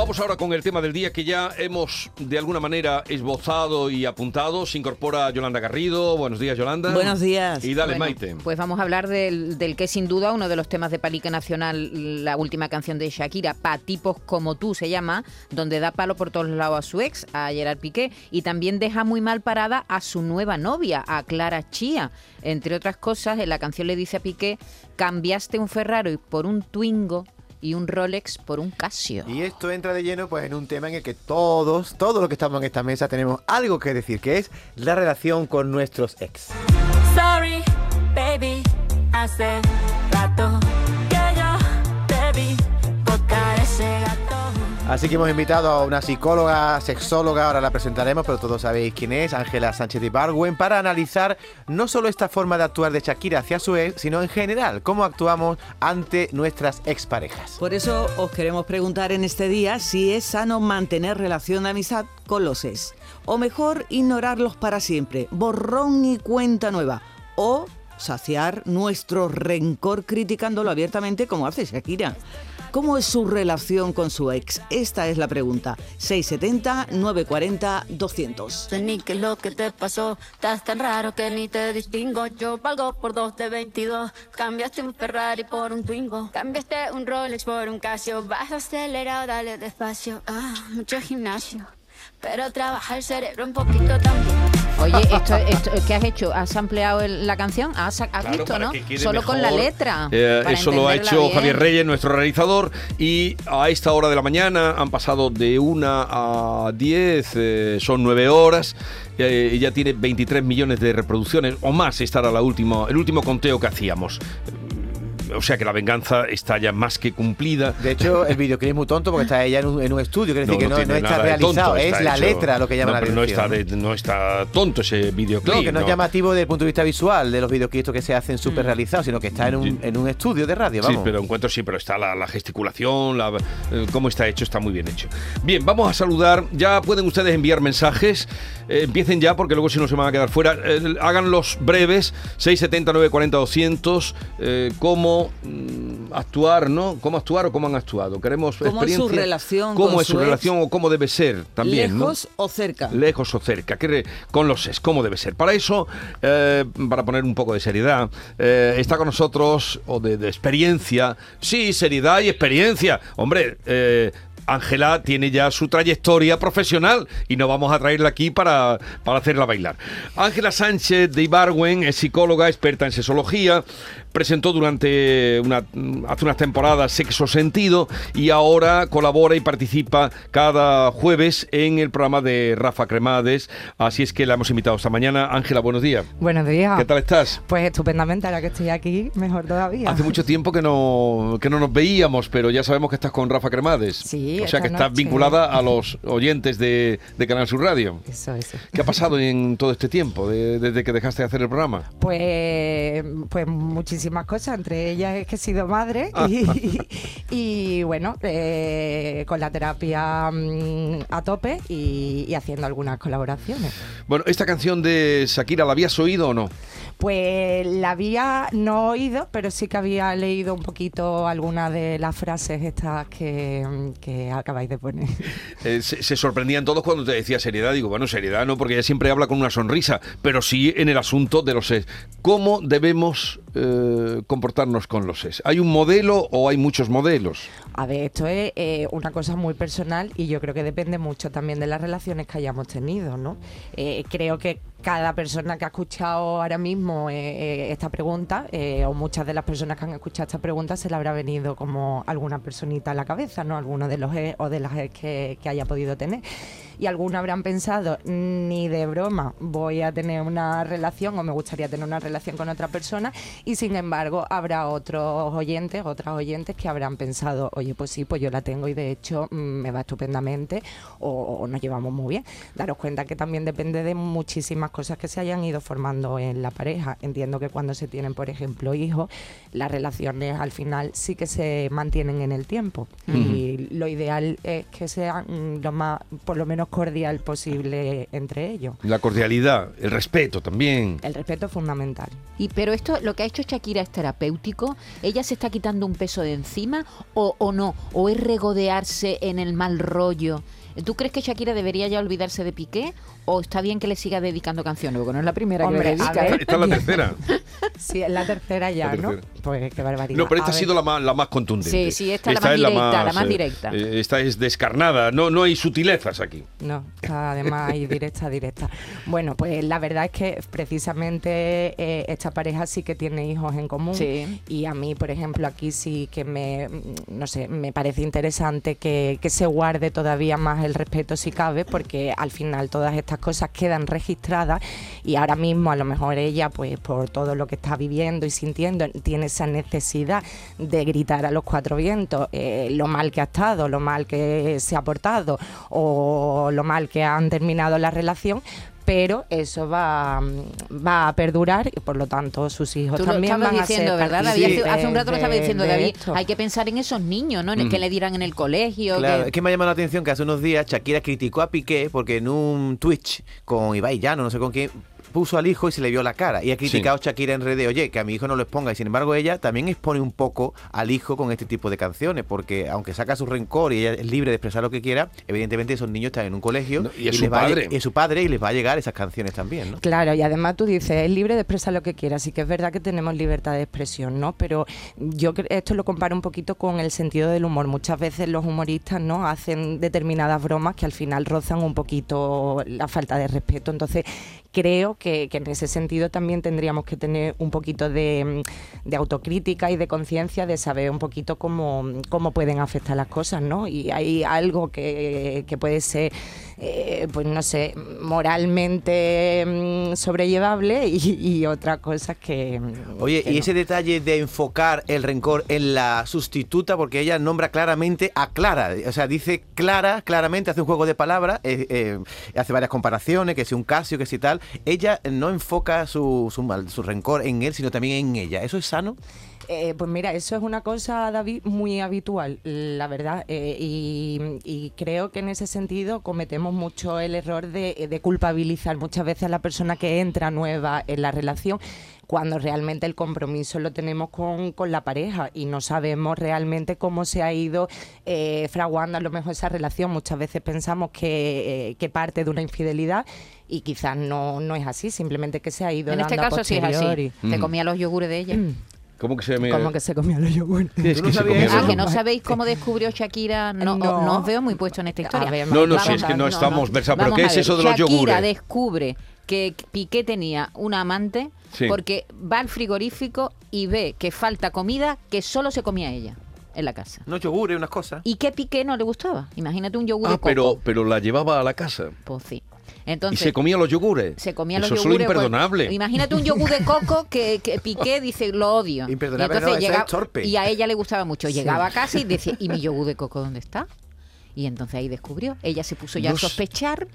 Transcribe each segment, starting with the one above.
Vamos ahora con el tema del día que ya hemos de alguna manera esbozado y apuntado. Se incorpora Yolanda Garrido. Buenos días, Yolanda. Buenos días. Y dale, Bueno, Maite. Pues vamos a hablar del, del que es sin duda uno de los temas de Palique Nacional, la última canción de Shakira, Pa tipos como tú se llama, donde da palo por todos lados a su ex, a Gerard Piqué, y también deja muy mal parada a su nueva novia, a Clara Chía. Entre otras cosas, en la canción le dice a Piqué, cambiaste un Ferrari por un Twingo y un Rolex por un Casio. Y esto entra de lleno pues en un tema en el que todos, todos los que estamos en esta mesa tenemos algo que decir, que es la relación con nuestros ex. Sorry, baby, hace rato Así que hemos invitado a una psicóloga, sexóloga, ahora la presentaremos, pero todos sabéis quién es, Ángela Sánchez de Barwen, para analizar no solo esta forma de actuar de Shakira hacia su ex, sino en general, cómo actuamos ante nuestras exparejas. Por eso os queremos preguntar en este día si es sano mantener relación de amistad con los ex. O mejor, ignorarlos para siempre. Borrón y cuenta nueva. O saciar nuestro rencor criticándolo abiertamente como hace Shakira. ¿Cómo es su relación con su ex? Esta es la pregunta. 670-940-200. Ni qué es lo que te pasó, estás tan raro que ni te distingo. Yo valgo por dos de 22. Cambiaste un Ferrari por un Twingo. Cambiaste un Rolex por un Casio. Vas acelerado, dale despacio. Ah, mucho gimnasio. Pero trabaja el cerebro un poquito también. Oye, esto, esto, ¿qué has hecho? ¿Has ampliado el- la canción? ¿Has, has Claro, visto, no? que Solo con la letra. Eh, eso lo ha hecho bien. Javier Reyes, nuestro realizador, y a esta hora de la mañana han pasado de 1 a 10, eh, son 9 horas, eh, y ya tiene 23 millones de reproducciones, o más, estará la última, el último conteo que hacíamos. O sea que la venganza está ya más que cumplida. De hecho, el videoclip es muy tonto porque está ella en un, en un estudio, quiere decir que no, está realizado, tonto, es la hecho- letra lo que llama no, la pero no está, atención. de- no está tonto ese videoclip. No, que no es llamativo desde el punto de vista visual de los videoclips que se hacen súper realizados, sino que está en un, Sí. en un estudio de radio, Sí, vamos. pero encuentro sí, pero está la, la gesticulación, la, eh, cómo está hecho, está muy bien hecho. Bien, vamos a saludar. Ya pueden ustedes enviar mensajes. Eh, empiecen ya, porque luego si no se van a quedar fuera. Eh, háganlos breves. 670 940 200 eh, cómo mm, actuar, ¿no? ¿Cómo actuar o cómo han actuado? Queremos ¿Cómo es su relación ¿Cómo con es su, ex? relación o cómo debe ser también, ¿no? ¿Lejos o cerca? lejos o cerca, re- con los es, cómo debe ser. Para eso, eh, para poner un poco de seriedad, eh, está con nosotros, o de, de experiencia, sí, seriedad y experiencia. Hombre, eh, Ángela tiene ya su trayectoria profesional y no vamos a traerla aquí para, para hacerla bailar. Ángela Sánchez de Ibarwen es psicóloga, experta en sexología, presentó durante una, hace unas temporadas Sexo Sentido y ahora colabora y participa cada jueves en el programa de Rafa Cremades. Así es que la hemos invitado esta mañana. Ángela, buenos días. Buenos días. ¿Qué tal estás? Pues estupendamente, ahora que estoy aquí, mejor todavía. Hace mucho tiempo que no, que no nos veíamos, pero ya sabemos que estás con Rafa Cremades. Sí, O sea que estás vinculada a los oyentes de, de Canal Sur Radio. Eso, eso. ¿Qué ha pasado en todo este tiempo, de- desde que dejaste de hacer el programa? Pues, pues muchísimas cosas, entre ellas es que he sido madre Ah. y, y, bueno, eh, con la terapia mm, a tope y, y haciendo algunas colaboraciones. Bueno, ¿esta canción de Shakira la habías oído o no? Pues la había no oído, pero sí que había leído un poquito algunas de las frases estas que, que acabáis de poner. Eh, se, se sorprendían todos cuando te decía seriedad. Digo, bueno, seriedad no, porque ella siempre habla con una sonrisa, pero sí en el asunto de los. ¿Cómo debemos eh, comportarnos con los es? ¿Hay un modelo o hay muchos modelos? A ver, esto es eh, una cosa muy personal y yo creo que depende mucho también de las relaciones que hayamos tenido, ¿no? Eh, creo que cada persona que ha escuchado ahora mismo esta pregunta, o muchas de las personas que han escuchado esta pregunta, se le habrá venido como alguna personita a la cabeza, ¿no? Alguno de los ex o de las ex que, que haya podido tener. Y algunos habrán pensado, ni de broma voy a tener una relación o me gustaría tener una relación con otra persona. Y sin embargo, habrá otros oyentes, otras oyentes que habrán pensado, oye, pues sí, pues yo la tengo y de hecho mm, me va estupendamente o, o nos llevamos muy bien. Daros cuenta que también depende de muchísimas cosas que se hayan ido formando en la pareja. Entiendo que cuando se tienen, por ejemplo, hijos, las relaciones al final sí que se mantienen en el tiempo. Y lo ideal es que sean lo más, por lo menos cordial posible entre ellos. La cordialidad, el respeto también. El respeto es fundamental. Y, pero esto, lo que ha hecho Shakira es terapéutico. ¿Ella se está quitando un peso de encima o, o no? ¿O es regodearse en el mal rollo? ¿Tú crees que Shakira debería ya olvidarse de Piqué o está bien que le siga dedicando canciones? Porque no es la primera Hombre, que le dedica. ¿eh? Esta es la tercera. Sí, es la tercera ya, La ¿no? Pues qué barbaridad. No, pero esta A ha ver. sido la más, la más contundente. Sí, sí, esta es la más directa, la más directa. eh, esta es descarnada, no, no hay sutilezas aquí. No, está además ahí directa, directa. Bueno, pues la verdad es que precisamente eh, esta pareja sí que tiene hijos en común. Sí. Y a mí, por ejemplo, aquí sí que me, mm, no sé, me parece interesante que, que se guarde todavía más el respeto si cabe, porque al final todas estas cosas quedan registradas y ahora mismo a lo mejor ella, pues por todo lo que está viviendo y sintiendo, tiene esa necesidad de gritar a los cuatro vientos eh, lo mal que ha estado, lo mal que se ha portado o lo mal que han terminado la relación. Pero eso va, mm, va a perdurar y por lo tanto sus hijos Tú también van diciendo, a ser ¿verdad, David? Hace, hace un rato lo estaba de- diciendo de David. esto. Hay que pensar en esos niños, ¿no? En el que Mm. le dirán en el colegio. Claro, que- es que me ha llamado la atención que hace unos días Shakira criticó a Piqué porque en un Twitch con Ibai Llano, no sé con quién, puso al hijo y se le vio la cara. Y ha criticado Shakira en redes, oye, que a mi hijo no lo exponga. Y sin embargo, ella también expone un poco al hijo con este tipo de canciones, porque aunque saca su rencor y ella es libre de expresar lo que quiera, evidentemente esos niños están en un colegio No, y es su les va a lle- padre. y es su padre y les va a llegar esas canciones también, ¿no? Claro, y además tú dices, es libre de expresar lo que quiera, así que es verdad que tenemos libertad de expresión, ¿no? Pero yo esto lo comparo un poquito con el sentido del humor. Muchas veces los humoristas, ¿no? Hacen determinadas bromas que al final rozan un poquito la falta de respeto. Entonces, creo que, que en ese sentido también tendríamos que tener un poquito de, de autocrítica y de conciencia de saber un poquito cómo, cómo pueden afectar las cosas, ¿no? Y hay algo que, que puede ser, eh, pues no sé, moralmente mm, sobrellevable y, y otra cosa que... mm, Oye, que y no. ese detalle de enfocar el rencor en la sustituta, porque ella nombra claramente a Clara, o sea, dice Clara, claramente, hace un juego de palabras, eh, eh, hace varias comparaciones, que si un Casio, que si tal, ella no enfoca su, su, mal- su rencor en él, sino también en ella. ¿Eso es sano? Eh, pues mira, eso es una cosa, David, muy habitual, la verdad. eh, y, y creo que en ese sentido cometemos mucho el error de, de culpabilizar muchas veces a la persona que entra nueva en la relación cuando realmente el compromiso lo tenemos con, con la pareja y no sabemos realmente cómo se ha ido eh, fraguando a lo mejor esa relación. Muchas veces pensamos que, eh, que parte de una infidelidad y quizás no, no es así, simplemente que se ha ido en este dando a caso sí es así. posteriori. Te comía los yogures de ella. ¿Cómo que se me... Como que se comió los yogures. Es ¿Tú que no se comía? Ah, que no sabéis cómo descubrió Shakira. No, No. no os veo muy puesto en esta historia. Ver, No, no, si es que no estamos versados. ¿Pero qué es eso de los Shakira yogures? descubre que Piqué tenía una amante Sí. porque va al frigorífico y ve que falta comida que solo se comía ella en la casa. No yogures, unas cosas. ¿Y qué Piqué no le gustaba? Imagínate un yogur de Ah, coco. pero, pero la llevaba a la casa. Pues sí. Y Entonces, se comía los yogures. se comía Eso los es pues, imperdonable. imagínate un yogur de coco que, que Piqué dice, lo odio. Imperdonable, Y entonces no, es torpe. Y a ella le gustaba mucho. Llegaba a casa y decía, ¿y mi yogur de coco dónde está? Y entonces ahí descubrió. Ella se puso ya a sospechar.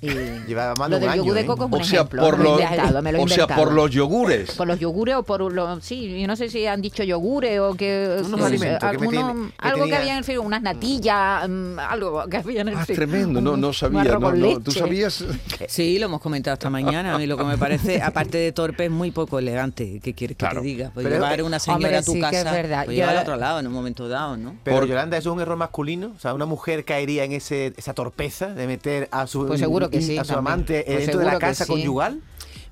Y Llevaba más de un del año, yogur de ¿eh? coco es un o sea, ejemplo. por me lo los, he inventado, me lo he o sea, por los yogures. Por los yogures o por los... Sí, yo no sé si han dicho yogures o que... Unos que- alimentos que alguno- tiene- que algo que tenía- había en el frigo, unas natillas, mm, algo que había en el Ah, frigo. tremendo, no, Un- no un sabía. arroz No, con no, ¿Tú leche. sabías? Sí, lo hemos comentado esta mañana. A mí lo que me parece, aparte de torpe, es muy poco elegante. ¿Qué quieres que Claro. te diga? Pues Pero, llevar eh, una señora hombre, a tu sí que es casa, verdad. pues Yo- llevar a otro lado en un momento dado, ¿no? Pero Por- Yolanda, ¿eso es un error masculino? O sea, ¿una mujer caería en ese, esa torpeza de meter a su, Pues seguro que sí, a su también. amante Pues dentro de la casa sí. conyugal?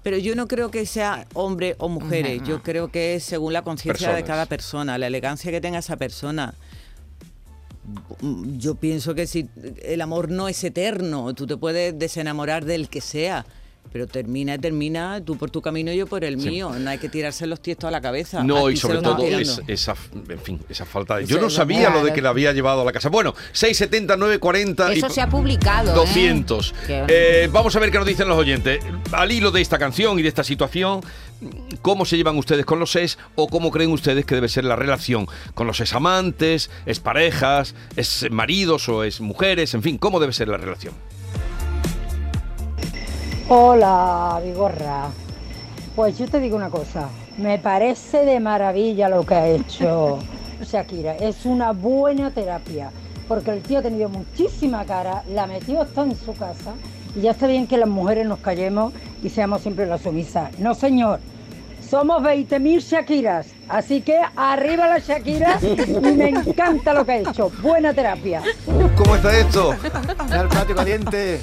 Pero yo no creo que sea hombre o mujeres. Yo creo que es según la conciencia de cada persona, la elegancia que tenga esa persona. Yo pienso que si el amor no es eterno, tú te puedes desenamorar del que sea, Pero termina y termina, tú por tu camino y yo por el mío. No hay que tirarse los tiestos a la cabeza. No, Aquí y sobre todo es- esa, en fin, esa falta de... Yo no sabía lo de que la había llevado a la casa. Bueno, 670, 940 y Eso se ha publicado. ¿eh? 200. Que- Eh, vamos a ver qué nos dicen los oyentes. Al hilo de esta canción y de esta situación, ¿cómo se llevan ustedes con los ex o cómo creen ustedes que debe ser la relación con los examantes, exparejas, es maridos o es mujeres, en fin, cómo debe ser la relación? Hola, Vigorra. Pues yo te digo una cosa, me parece de maravilla lo que ha hecho Shakira. Es una buena terapia, porque el tío ha tenido muchísima cara, la metió hasta en su casa y ya está bien que las mujeres nos callemos y seamos siempre las sumisas. No, señor. Somos 20.000 Shakiras, así que arriba la Shakira y me encanta lo que ha hecho. Buena terapia. ¿Cómo está esto? Al patio caliente.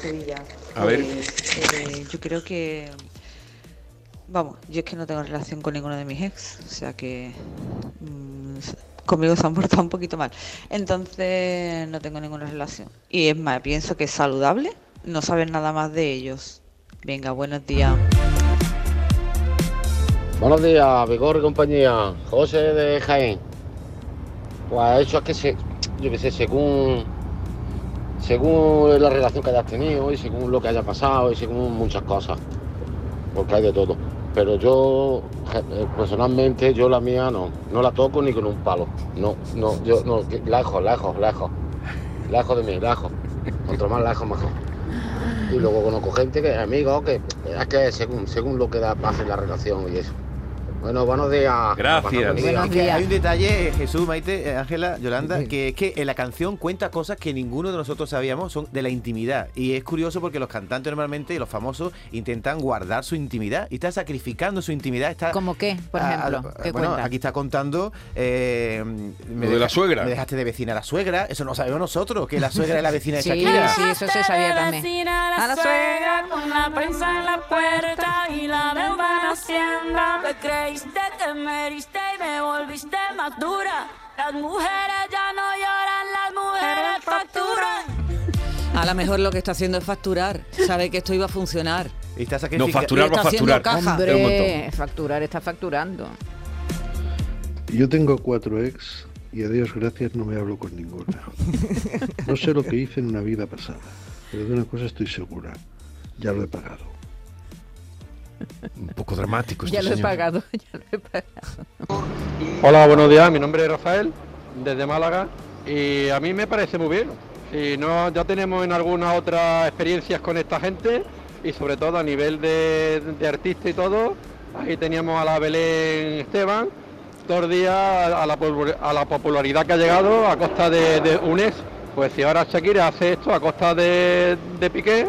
Sevilla. A ver. Pues, eh, yo creo que. Vamos, yo es que no tengo relación con ninguno de mis ex, o sea que. mm, conmigo se han portado un poquito mal. Entonces, no tengo ninguna relación. Y es más, pienso que es saludable no saber nada más de ellos. Venga, buenos días. Buenos días, Vigor y compañía. José de Jaén. Pues eso es que se, yo qué sé, según según la relación que hayas tenido y según lo que haya pasado y según muchas cosas. Porque hay de todo. Pero yo, eh, personalmente, yo la mía no, no la toco ni con un palo. No, no, yo no, lejos, lejos, lejos. Lejos de mí, lejos. Cuanto más lejos, mejor. Y luego conozco gente que es amigo, que es que según, según lo que da paz en la relación y eso. Bueno, buenos días. Gracias. Buenos Es que días. hay un detalle, Jesús, Maite, eh, Ángela, Yolanda, que es que en la canción cuenta cosas que ninguno de nosotros sabíamos, son de la intimidad. Y es curioso porque los cantantes normalmente y los famosos intentan guardar su intimidad y está sacrificando su intimidad. Está, ¿Cómo qué, por ejemplo? ah, ¿Qué bueno, cuenta? aquí está contando eh, me Lo de la suegra. Me dejaste de vecina a la suegra. Eso no sabemos nosotros, que la suegra es la vecina de Sí, Shakira. sí, eso se sabía también. A la suegra con la prensa en la puerta y la deuda en Hacienda. Te creíste, te meriste y me volviste más dura. Las mujeres ya no lloran, las mujeres facturan. A lo mejor lo que está haciendo es facturar. Sabe que esto iba a funcionar. Y está No, facturar va a facturar. caja. Hombre, facturar está facturando. Yo tengo cuatro ex y a Dios gracias no me hablo con ninguna. No sé lo que hice en una vida pasada, pero de una cosa estoy segura, ya lo he pagado. Un poco dramático este Ya lo he pagado, ya lo he pagado. Hola, buenos días. Mi nombre es Rafael, desde Málaga. Y a mí me parece muy bien. Si no, ya tenemos en algunas otras experiencias con esta gente y sobre todo a nivel de, de artista y todo. Ahí teníamos a la Belén Esteban, dos días a la, popul- a la popularidad que ha llegado a costa de, de un ex. Pues si ahora Shakira hace esto a costa de, de Piqué,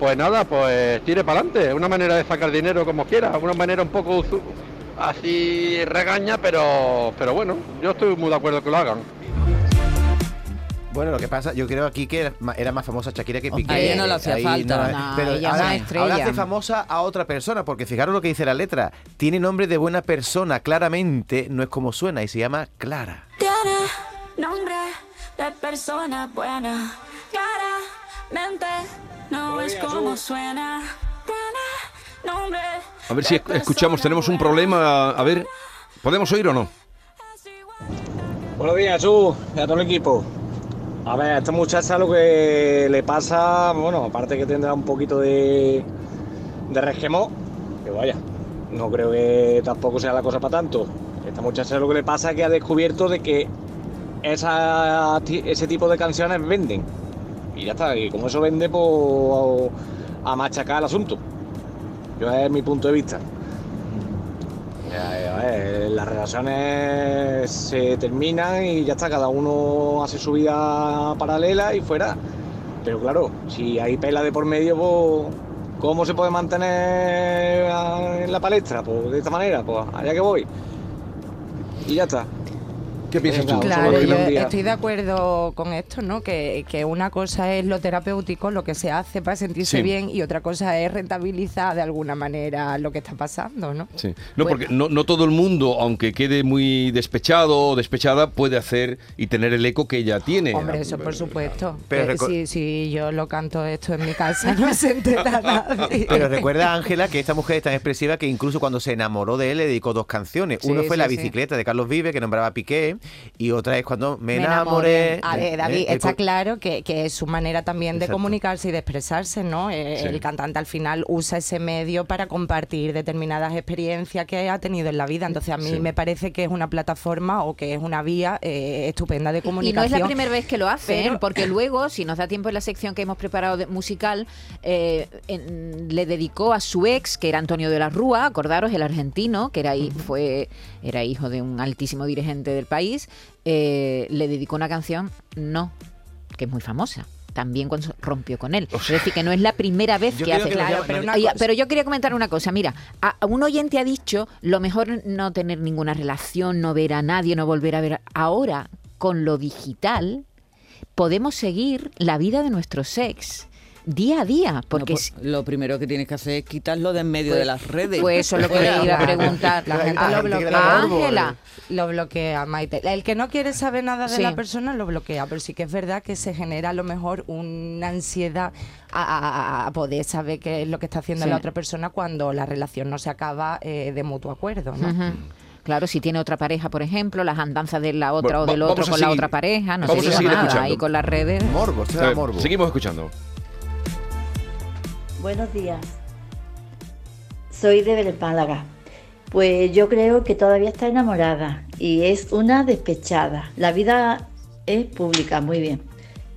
pues nada, pues tire para adelante. Una manera de sacar dinero como quiera, una manera un poco así regaña, pero, pero bueno, yo estoy muy de acuerdo que lo hagan. Bueno, lo que pasa, yo creo aquí que era más famosa Shakira que Piqué. A ella no le hacía Ahí falta. No, pero ella ahora, una estrella. ahora hace famosa a otra persona, porque fijaros lo que dice la letra. Tiene nombre de buena persona, claramente no es como suena y se llama Clara. Tiene nombre de persona buena. Claramente no es como suena. Tiene nombre. A ver si esc- escuchamos, tenemos un problema. A ver, ¿podemos oír o no? Buenos días, Jesús, y a todo el equipo. A ver, a esta muchacha lo que le pasa, bueno, aparte que tendrá un poquito de, de que vaya, no creo que tampoco sea la cosa para tanto. Esta muchacha lo que le pasa es que ha descubierto de que esa, ese tipo de canciones venden. Y ya está, y como eso vende, pues a machacar el asunto. Yo es mi punto de vista. Ver, las relaciones se terminan y ya está, cada uno hace su vida paralela y fuera. Pero claro, si hay pela de por medio, pues, ¿cómo se puede mantener en la palestra? Pues de esta manera, pues allá que voy. Y ya está. ¿Qué piensas tú? Claro, yo estoy de acuerdo con esto, ¿no? Que, que una cosa es lo terapéutico, lo que se hace para sentirse Sí. bien, y otra cosa es rentabilizar de alguna manera lo que está pasando, ¿no? Sí. No, porque no, no todo el mundo, aunque quede muy despechado o despechada, puede hacer y tener el eco que ella tiene. Hombre, eso por supuesto. Pero Eh, si, si yo lo canto esto en mi casa, no se entera nadie. Pero recuerda, Ángela, que esta mujer es tan expresiva que incluso cuando se enamoró de él le dedicó dos canciones. Sí, Uno fue sí, La sí. bicicleta de Carlos Vive, que nombraba Piqué, y otra es cuando me, Me enamoré. enamoré. A ver, David, Eh, está claro que, que es su manera también de comunicarse y de expresarse, ¿no? Eh, Sí. El cantante al final usa ese medio para compartir determinadas experiencias que ha tenido en la vida. Entonces a mí Sí. me parece que es una plataforma o que es una vía eh, estupenda de Y no comunicación. es la primera vez que lo hace, ¿eh? pero- porque luego, si nos da tiempo en la sección que hemos preparado de- musical, eh, en- le dedicó a su ex, que era Antonio de la Rúa, acordaros, el argentino, que era, hi- fue, era hijo de un altísimo dirigente del país, eh, le dedicó una canción, No, que es muy famosa. También cuando rompió con él. Es decir, que no es la primera vez Yo que hace. que Claro, llama- pero, yo quería comentar una cosa. Mira, a, a un oyente ha dicho lo mejor no tener ninguna relación, no ver a nadie, no volver a ver. Ahora, con lo digital, podemos seguir la vida de nuestro sex día a día. Porque No, si- pues, lo primero que tienes que hacer es quitarlo de en medio Pues- de las redes. pues eso es lo que le iba a preguntar. La gente Ah, lo bloquea. Ángela. Lo bloquea, Maite. El que no quiere saber nada de Sí. la persona lo bloquea, pero sí que es verdad que se genera a lo mejor una ansiedad a, a- a poder saber qué es lo que está haciendo Sí. la otra persona cuando la relación no se acaba eh, de mutuo acuerdo. Claro, si tiene otra pareja, por ejemplo, las andanzas de la otra Bueno, o del otro con la otra pareja, no se diga nada escuchando. ahí con las redes. Morbo, se da Eh, morbo. Seguimos escuchando. Buenos días. Soy de Belpálaga. Pues yo creo que todavía está enamorada y es una despechada. La vida es pública, muy bien,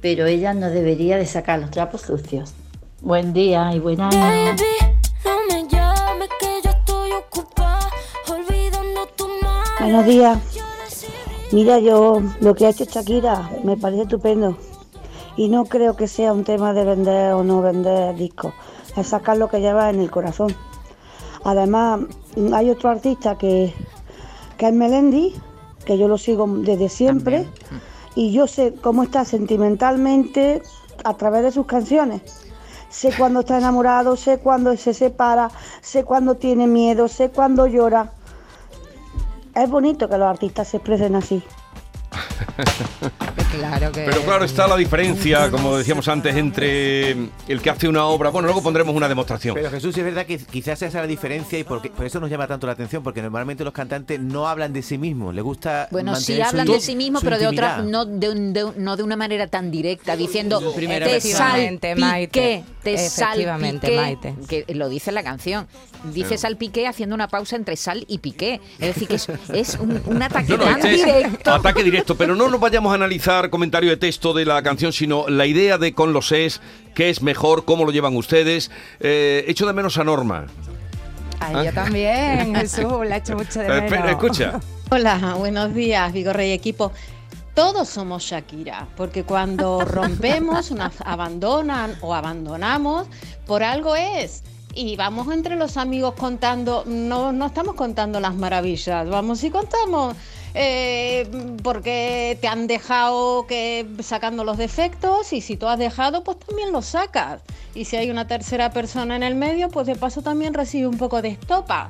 pero ella no debería de sacar los trapos sucios. Buen día y buen año. No me llames que yo estoy ocupada, olvidando tu madre. Buenos días. Mira, yo lo que ha hecho Shakira me parece estupendo. Y no creo que sea un tema de vender o no vender discos. Es sacar lo que lleva en el corazón. Además, hay otro artista que, que es Melendi, que yo lo sigo desde siempre. Y yo sé cómo está sentimentalmente a través de sus canciones. Sé cuando está enamorado, sé cuando se separa, sé cuando tiene miedo, sé cuando llora. Es bonito que los artistas se expresen así. Claro que Pero claro, está la diferencia, como decíamos antes, entre el que hace una obra. Bueno, luego pondremos una demostración. Pero Jesús, es verdad que quizás esa es la diferencia y porque, por eso nos llama tanto la atención, porque normalmente los cantantes no hablan de sí mismos, les gusta Bueno, sí su hablan in- de sí mismos, pero de otra, no de, un- de un- no de una manera tan directa, diciendo te salpiqué, Maite. te Efectivamente, salpiqué", Maite. que lo dice la canción. Dice Sí. salpiqué haciendo una pausa entre sal y piqué. Es decir, que es, es un, un ataque No, no, tan este es directo. ataque directo, pero no nos vayamos a analizar comentario de texto de la canción, sino la idea de con los es, qué es mejor, cómo lo llevan ustedes. Eh, echo de menos a Norma. Ay, yo también, Jesús, la he hecho mucho de menos. espera, escucha. Hola, buenos días, Vigorre y equipo. Todos somos Shakira, porque cuando rompemos, nos abandonan o abandonamos, por algo es. Y vamos entre los amigos contando, no, no estamos contando las maravillas, vamos y contamos eh, porque te han dejado que sacando los defectos y si tú has dejado, pues también los sacas. Y si hay una tercera persona en el medio, pues de paso también recibe un poco de estopa.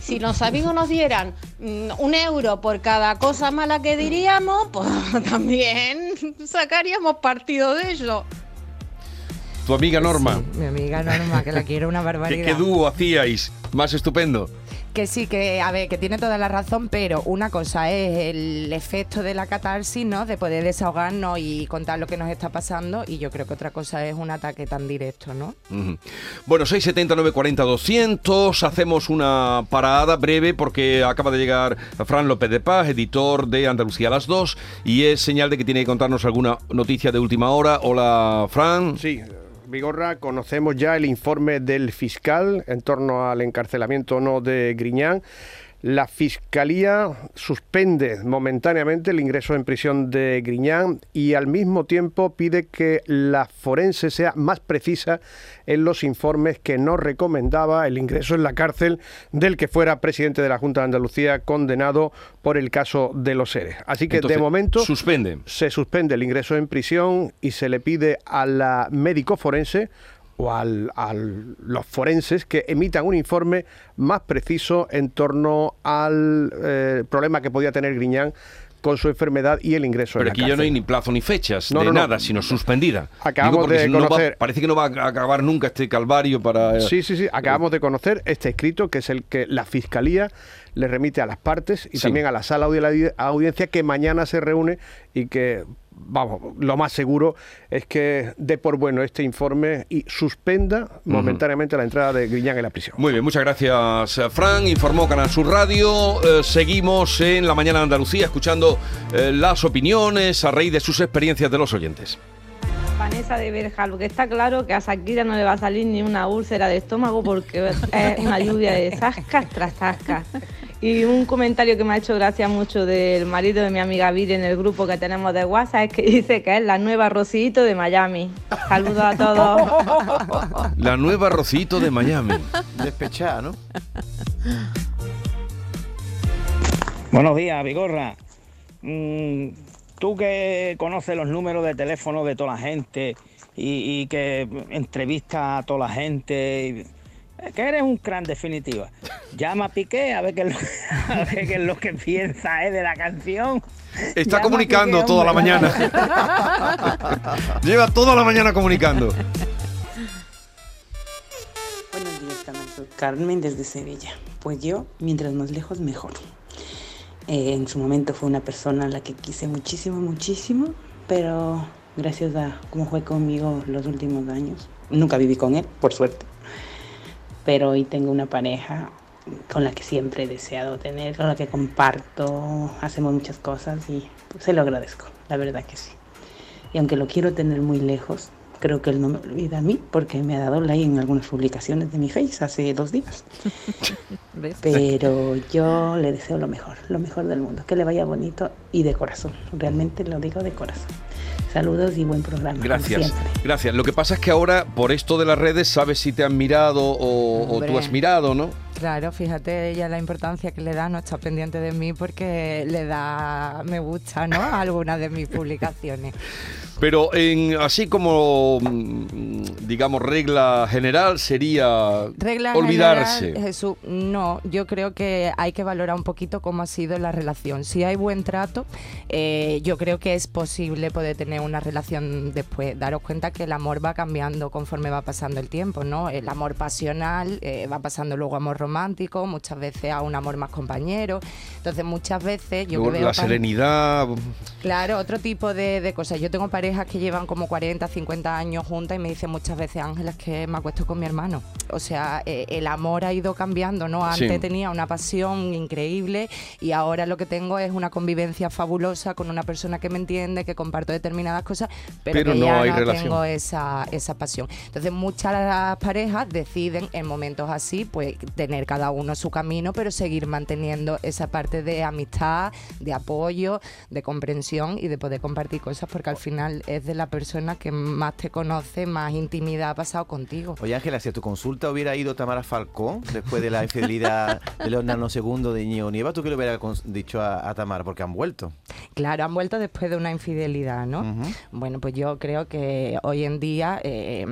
Si los amigos nos dieran mm, un euro por cada cosa mala que diríamos, pues también sacaríamos partido de ello. Tu amiga Norma. Mi amiga Norma, que la quiero una ¿Qué, barbaridad. qué dúo hacíais? Más estupendo. Que sí, que a ver, que tiene toda la razón, pero una cosa es el efecto de la catarsis, ¿no? De poder desahogarnos y contar lo que nos está pasando, y yo creo que otra cosa es un ataque tan directo, ¿no? Bueno, 670 940 200. Hacemos una parada breve porque acaba de llegar Fran López de Paz, editor de Andalucía a las 2, y es señal de que tiene que contarnos alguna noticia de última hora. Hola, Fran. Sí, Vigorra, conocemos ya el informe del fiscal en torno al encarcelamiento o no de Griñán. La Fiscalía suspende momentáneamente el ingreso en prisión de Griñán y al mismo tiempo pide que la forense sea más precisa en los informes que no recomendaba el ingreso en la cárcel del que fuera presidente de la Junta de Andalucía condenado por el caso de los seres. Así que Entonces, de momento suspende. se suspende el ingreso en prisión y se le pide a la médico forense o al- a los forenses que emitan un informe más preciso en torno al eh, problema que podía tener Griñán con su enfermedad y el ingreso Pero en aquí la ya no hay ni plazo ni fechas No, de no, no. nada, sino suspendida. Acabamos de si no va- conocer- parece que no va a acabar nunca este calvario para... eh, Sí, sí, sí. Acabamos de conocer este escrito que es el que la Fiscalía le remite a las partes y Sí. también a la sala de la audi- audiencia que mañana se reúne y que, vamos, lo más seguro es que dé por bueno este informe y suspenda momentáneamente la entrada de Griñán en la prisión. Muy bien, muchas gracias, eh, Fran. Informó Canal Sur Radio. Eh, seguimos en la mañana de Andalucía escuchando eh, las opiniones a raíz de sus experiencias de los oyentes. Vanessa de Berjal, porque está claro que a Shakira no le va a salir ni una úlcera de estómago porque es una lluvia de zascas tras zascas. Y un comentario que me ha hecho gracia mucho del marido de mi amiga Viri en el grupo que tenemos de WhatsApp es que dice que es la nueva Rosito de Miami. Saludos a todos. La nueva Rocito de Miami. Despechada, ¿no? Buenos días, Vigorra. Mm, tú que conoces los números de teléfono de toda la gente y, y que entrevistas a toda la gente, y- es que eres un cran definitiva. Llama a Piqué a ver qué es lo, a ver qué es lo que piensa eh, de la canción. Está Llama comunicando Piqué, toda la mañana. Lleva toda la mañana comunicando. Buenos días, Canal Sur. Carmen desde Sevilla. Pues yo, mientras más lejos, mejor. Eh, en su momento fue una persona a la que quise muchísimo, muchísimo, pero gracias a cómo fue conmigo los últimos años, nunca viví con él, por suerte. Pero hoy tengo una pareja con la que siempre he deseado tener, con la que comparto, hacemos muchas cosas y pues, se lo agradezco, la verdad que sí. Y aunque lo quiero tener muy lejos, creo que él no me olvida a mí porque me ha dado like en algunas publicaciones de mi Face hace dos días. Pero yo le deseo lo mejor, lo mejor del mundo, que le vaya bonito y de corazón, realmente lo digo de corazón. Saludos y buen programa. Gracias, gracias. Lo que pasa es que ahora, por esto de las redes, sabes si te han mirado o, o tú has mirado, ¿no? Claro, fíjate ella la importancia que le da, no está pendiente de mí porque le da me gusta, ¿no? A algunas de mis publicaciones. Pero en, así como, mm, digamos, regla general sería Regla olvidarse. general, Jesús, no, yo creo que hay que valorar un poquito cómo ha sido la relación. Si hay buen trato, eh, yo creo que es posible poder tener una relación después. Daros cuenta que el amor va cambiando conforme va pasando el tiempo, ¿no? El amor pasional eh, va pasando luego a amor romántico, muchas veces a un amor más compañero. Entonces, muchas veces yo Luego que veo la serenidad. Claro, otro tipo de, de cosas. Yo tengo parejas que llevan como 40, 50 años juntas y me dicen muchas veces, Ángela, es que me acuesto con mi hermano. O sea, eh, el amor ha ido cambiando, ¿no? Antes Sí. tenía una pasión increíble y ahora lo que tengo es una convivencia fabulosa con una persona que me entiende, que comparto determinadas cosas, pero, Pero que no ya hay no relación. tengo esa, esa pasión. Entonces, muchas parejas deciden en momentos así, pues tener cada uno su camino, pero seguir manteniendo esa parte de amistad, de apoyo, de comprensión y de poder compartir cosas, porque al final es de la persona que más te conoce, más intimidad ha pasado contigo. Oye Ángela, si a tu consulta hubiera ido Tamara Falcó después de la infidelidad de los nanosegundos de Íñigo Nieva, ¿tú qué le hubieras dicho a, a Tamara? Porque han vuelto. Claro, han vuelto después de una infidelidad, ¿no? Bueno, pues yo creo que hoy en día, eh,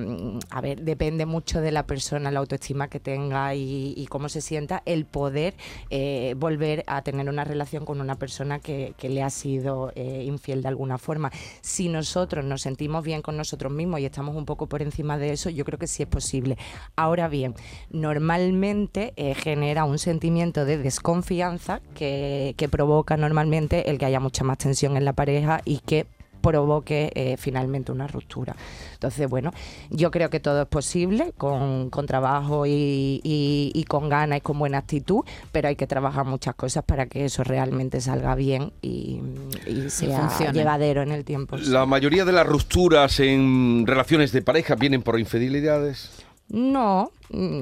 a ver, depende mucho de la persona, la autoestima que tenga y, y cómo se sienta el poder eh, volver a tener una relación con una persona que, que le ha sido eh, infiel de alguna forma. Si nosotros nos sentimos bien con nosotros mismos y estamos un poco por encima de eso, yo creo que sí es posible. Ahora bien, normalmente eh, genera un sentimiento de desconfianza que, que provoca normalmente el que haya mucha más tensión en la pareja y que provoque eh, finalmente una ruptura. Entonces, bueno, yo creo que todo es posible con, con trabajo y, y- y con ganas y con buena actitud, pero hay que trabajar muchas cosas para que eso realmente salga bien y, y sea funcione. llevadero en el tiempo. La mayoría de las rupturas en relaciones de pareja vienen por infidelidades. No,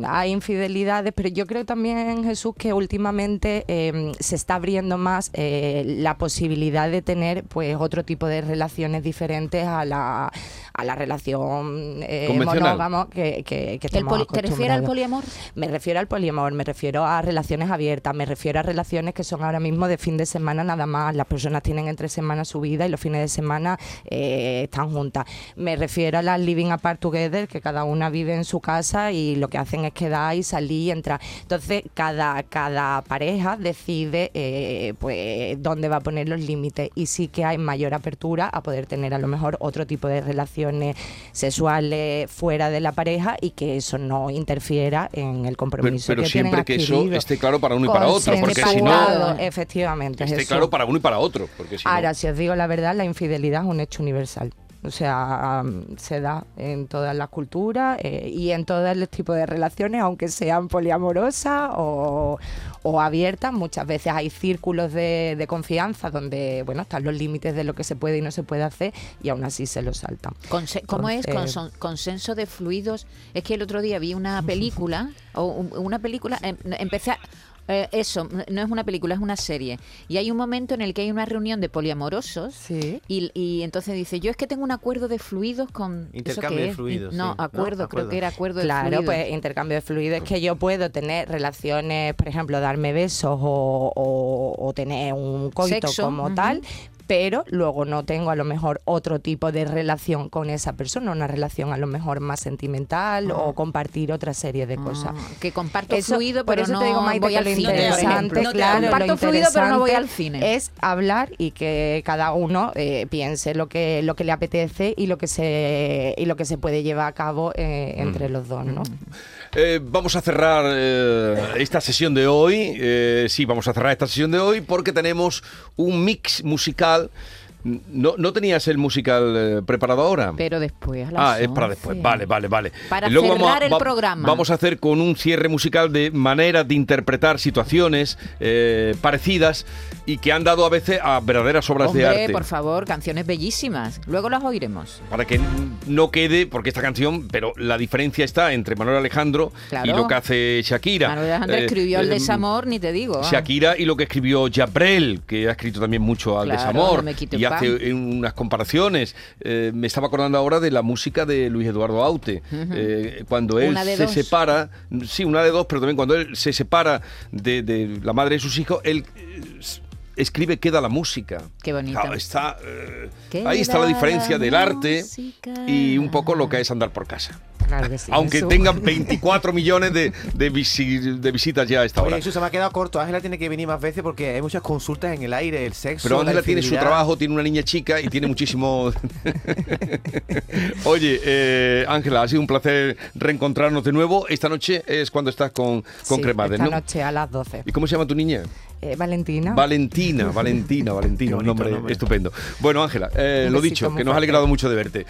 hay infidelidades, pero yo creo también, Jesús, que últimamente eh, se está abriendo más eh, la posibilidad de tener pues otro tipo de relaciones diferentes a la, a la relación eh, Convencional. monógamo que, que, que ¿El estamos poli- ¿Te refieres al poliamor? Me refiero al poliamor, me refiero a relaciones abiertas, me refiero a relaciones que son ahora mismo de fin de semana nada más. Las personas tienen entre semanas su vida y los fines de semana eh, están juntas. Me refiero a las living apart together, que cada una vive en su casa y lo que hacen es quedar y salir y entrar. Entonces, cada, cada pareja decide eh, pues dónde va a poner los límites y sí que hay mayor apertura a poder tener a lo mejor otro tipo de relaciones sexuales fuera de la pareja y que eso no interfiera en el Pero, compromiso pero que tienen siempre que eso esté claro para uno y para otro, porque si no, efectivamente. esté Jesús. claro para uno y para otro. Porque si no- Ahora, si os digo la verdad, la infidelidad es un hecho universal. O sea, se da en todas las culturas eh, y en todos los tipos de relaciones, aunque sean poliamorosas o, o abiertas. Muchas veces hay círculos de, de confianza donde, bueno, están los límites de lo que se puede y no se puede hacer y aún así se lo saltan. Conse- ¿Cómo es? Consenso de fluidos. Es que el otro día vi una película, o un- una película, em- empecé a... eh, eso, no es una película, es una serie. Y hay un momento en el que hay una reunión de poliamorosos y, y entonces dice, yo es que tengo un acuerdo de fluidos con... ¿eso Intercambio de fluidos, No, sí. acuerdo, No, creo acuerdo. que era acuerdo de Claro, fluidos. pues intercambio de fluidos es que yo puedo tener relaciones, por ejemplo, darme besos o, o- o tener un coito Sexo, como tal, pero luego no tengo a lo mejor otro tipo de relación con esa persona, una relación a lo mejor más sentimental Ah. o compartir otra serie de cosas. que comparto Eso- fluido, por pero eso no te digo, Maite, voy que al lo cine, por interesante, ejemplo. claro, lo comparto fluido, pero no voy al interesante cine. Es hablar y que cada uno eh, piense lo que lo que le apetece y lo que se y lo que se puede llevar a cabo eh, entre los dos, ¿no? Eh, vamos a cerrar eh, esta sesión de hoy. Eh, sí, vamos a cerrar esta sesión de hoy porque tenemos un mix musical. No, no tenías el musical eh, preparado ahora. Pero después, a las Ah, es para 11. después. Vale, vale, vale. Para Luego vamos a- cerrar el va- programa. Vamos a hacer con un cierre musical de maneras de interpretar situaciones eh, parecidas y que han dado a veces a verdaderas obras Hombre, de arte. por favor, canciones bellísimas. Luego las oiremos. Para que no quede, porque esta canción, pero la diferencia está entre Manuel Alejandro Claro. y lo que hace Shakira. Manuel Alejandro Eh, escribió El eh, desamor, ni te digo. ah. Shakira y lo que escribió Jabrel, que ha escrito también mucho al Claro, desamor no me quite y hace pan. unas comparaciones. Eh, me estaba acordando ahora de la música de Luis Eduardo Aute, eh, cuando él se dos. separa, sí, una de dos, pero también cuando él se separa de, de la madre de sus hijos, él eh, escribe Queda la música. Qué bonito. Claro, está, eh, ahí está la diferencia la del arte y un poco lo que es andar por casa. Claro que sí. Aunque tengan 24 millones de, de visi- de visitas ya a esta hora. Oye, Jesús, se me ha quedado corto. Ángela tiene que venir más veces porque hay muchas consultas en el aire, el sexo. Pero la Ángela tiene su trabajo, tiene una niña chica y tiene muchísimo... Oye, eh, Ángela, ha sido un placer reencontrarnos de nuevo. Esta noche es cuando estás con, con Sí, Cremades, esta ¿no? noche a las 12. ¿Y cómo se llama tu niña? Eh, Valentina. Valentina, Valentina, Valentina, un nombre, estupendo. Bueno, Ángela, eh, lo dicho, que nos ha alegrado mucho de verte.